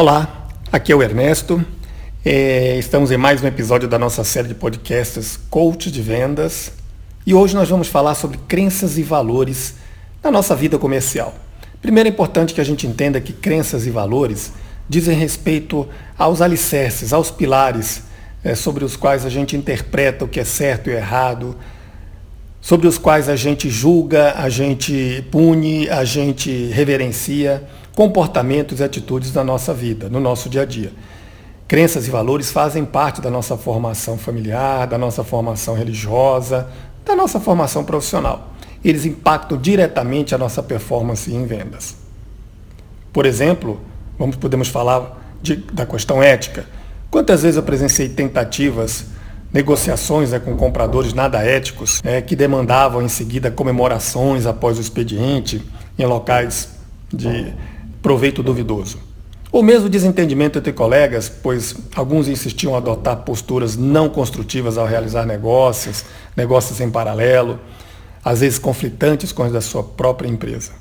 Olá, aqui é o Ernesto. É, estamos em mais um episódio da nossa série de podcasts Coach de Vendas e hoje nós vamos falar sobre crenças e valores na nossa vida comercial. Primeiro é importante que a gente entenda que crenças e valores dizem respeito aos alicerces, aos pilares é, sobre os quais a gente interpreta o que é certo e errado, sobre os quais a gente julga, a gente pune, a gente reverencia comportamentos e atitudes da nossa vida, no nosso dia a dia. Crenças e valores fazem parte da nossa formação familiar, da nossa formação religiosa, da nossa formação profissional. Eles impactam diretamente a nossa performance em vendas. Por exemplo, vamos, podemos falar de, da questão ética. Quantas vezes eu presenciei tentativas, negociações né, com compradores nada éticos, é, que demandavam em seguida comemorações após o expediente em locais de proveito duvidoso. Ou mesmo desentendimento entre colegas, pois alguns insistiam em adotar posturas não construtivas ao realizar negócios, negócios em paralelo, às vezes conflitantes com as da sua própria empresa.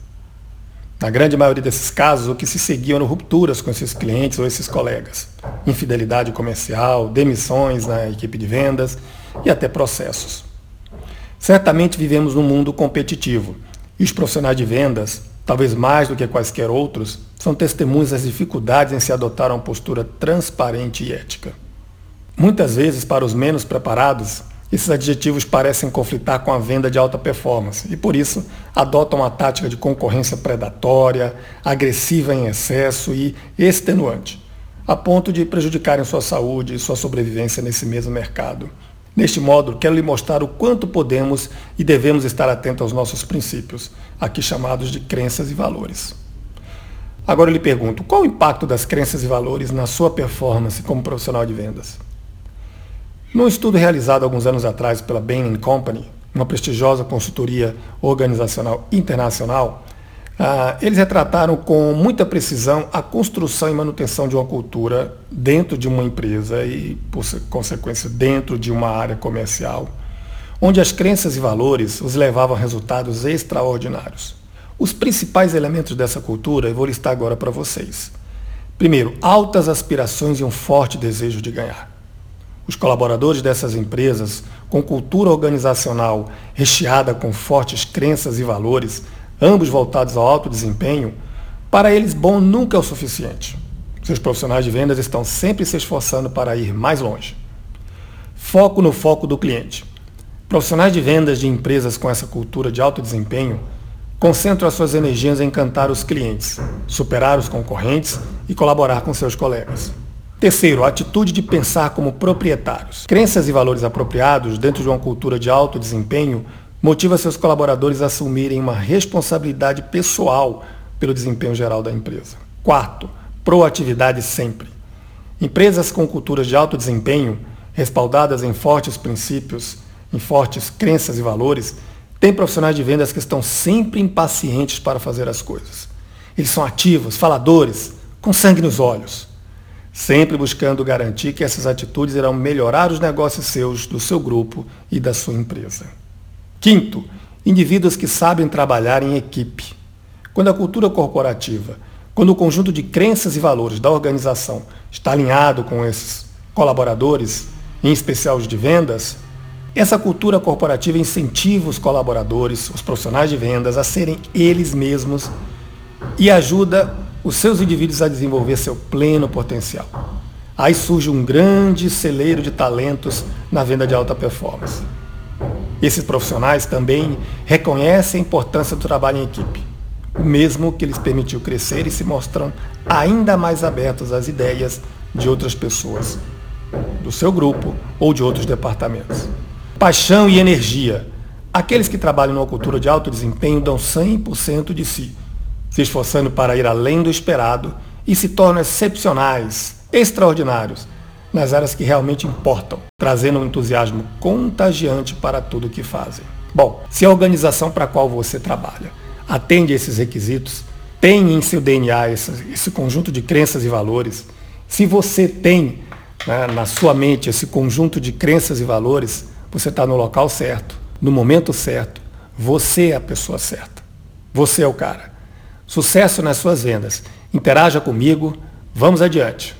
Na grande maioria desses casos, o que se seguiam eram rupturas com esses clientes ou esses colegas, infidelidade comercial, demissões na equipe de vendas e até processos. Certamente vivemos num mundo competitivo e os profissionais de vendas talvez mais do que quaisquer outros, são testemunhas das dificuldades em se adotar uma postura transparente e ética. Muitas vezes, para os menos preparados, esses adjetivos parecem conflitar com a venda de alta performance e, por isso, adotam uma tática de concorrência predatória, agressiva em excesso e extenuante, a ponto de prejudicarem sua saúde e sua sobrevivência nesse mesmo mercado. Neste módulo, quero lhe mostrar o quanto podemos e devemos estar atentos aos nossos princípios, aqui chamados de crenças e valores. Agora eu lhe pergunto, qual o impacto das crenças e valores na sua performance como profissional de vendas? Num estudo realizado alguns anos atrás pela Bain Company, uma prestigiosa consultoria organizacional internacional, ah, eles retrataram com muita precisão a construção e manutenção de uma cultura dentro de uma empresa e, por consequência, dentro de uma área comercial, onde as crenças e valores os levavam a resultados extraordinários. Os principais elementos dessa cultura eu vou listar agora para vocês. Primeiro, altas aspirações e um forte desejo de ganhar. Os colaboradores dessas empresas, com cultura organizacional recheada com fortes crenças e valores, ambos voltados ao alto desempenho, para eles bom nunca é o suficiente. Seus profissionais de vendas estão sempre se esforçando para ir mais longe. Foco no foco do cliente. Profissionais de vendas de empresas com essa cultura de alto desempenho concentram as suas energias em encantar os clientes, superar os concorrentes e colaborar com seus colegas. Terceiro, a atitude de pensar como proprietários. Crenças e valores apropriados dentro de uma cultura de alto desempenho motiva seus colaboradores a assumirem uma responsabilidade pessoal pelo desempenho geral da empresa. Quarto, proatividade sempre. Empresas com culturas de alto desempenho, respaldadas em fortes princípios, em fortes crenças e valores, têm profissionais de vendas que estão sempre impacientes para fazer as coisas. Eles são ativos, faladores, com sangue nos olhos, sempre buscando garantir que essas atitudes irão melhorar os negócios seus, do seu grupo e da sua empresa. Quinto, indivíduos que sabem trabalhar em equipe. Quando a cultura corporativa, quando o conjunto de crenças e valores da organização está alinhado com esses colaboradores, em especial os de vendas, essa cultura corporativa incentiva os colaboradores, os profissionais de vendas, a serem eles mesmos e ajuda os seus indivíduos a desenvolver seu pleno potencial. Aí surge um grande celeiro de talentos na venda de alta performance. Esses profissionais também reconhecem a importância do trabalho em equipe, o mesmo que lhes permitiu crescer e se mostram ainda mais abertos às ideias de outras pessoas, do seu grupo ou de outros departamentos. Paixão e energia. Aqueles que trabalham numa cultura de alto desempenho dão 100% de si, se esforçando para ir além do esperado e se tornam excepcionais, extraordinários, nas áreas que realmente importam, trazendo um entusiasmo contagiante para tudo o que fazem. Bom, se a organização para a qual você trabalha atende esses requisitos, tem em seu DNA esse, esse conjunto de crenças e valores, se você tem né, na sua mente esse conjunto de crenças e valores, você está no local certo, no momento certo, você é a pessoa certa. Você é o cara. Sucesso nas suas vendas. Interaja comigo, Vamos adiante.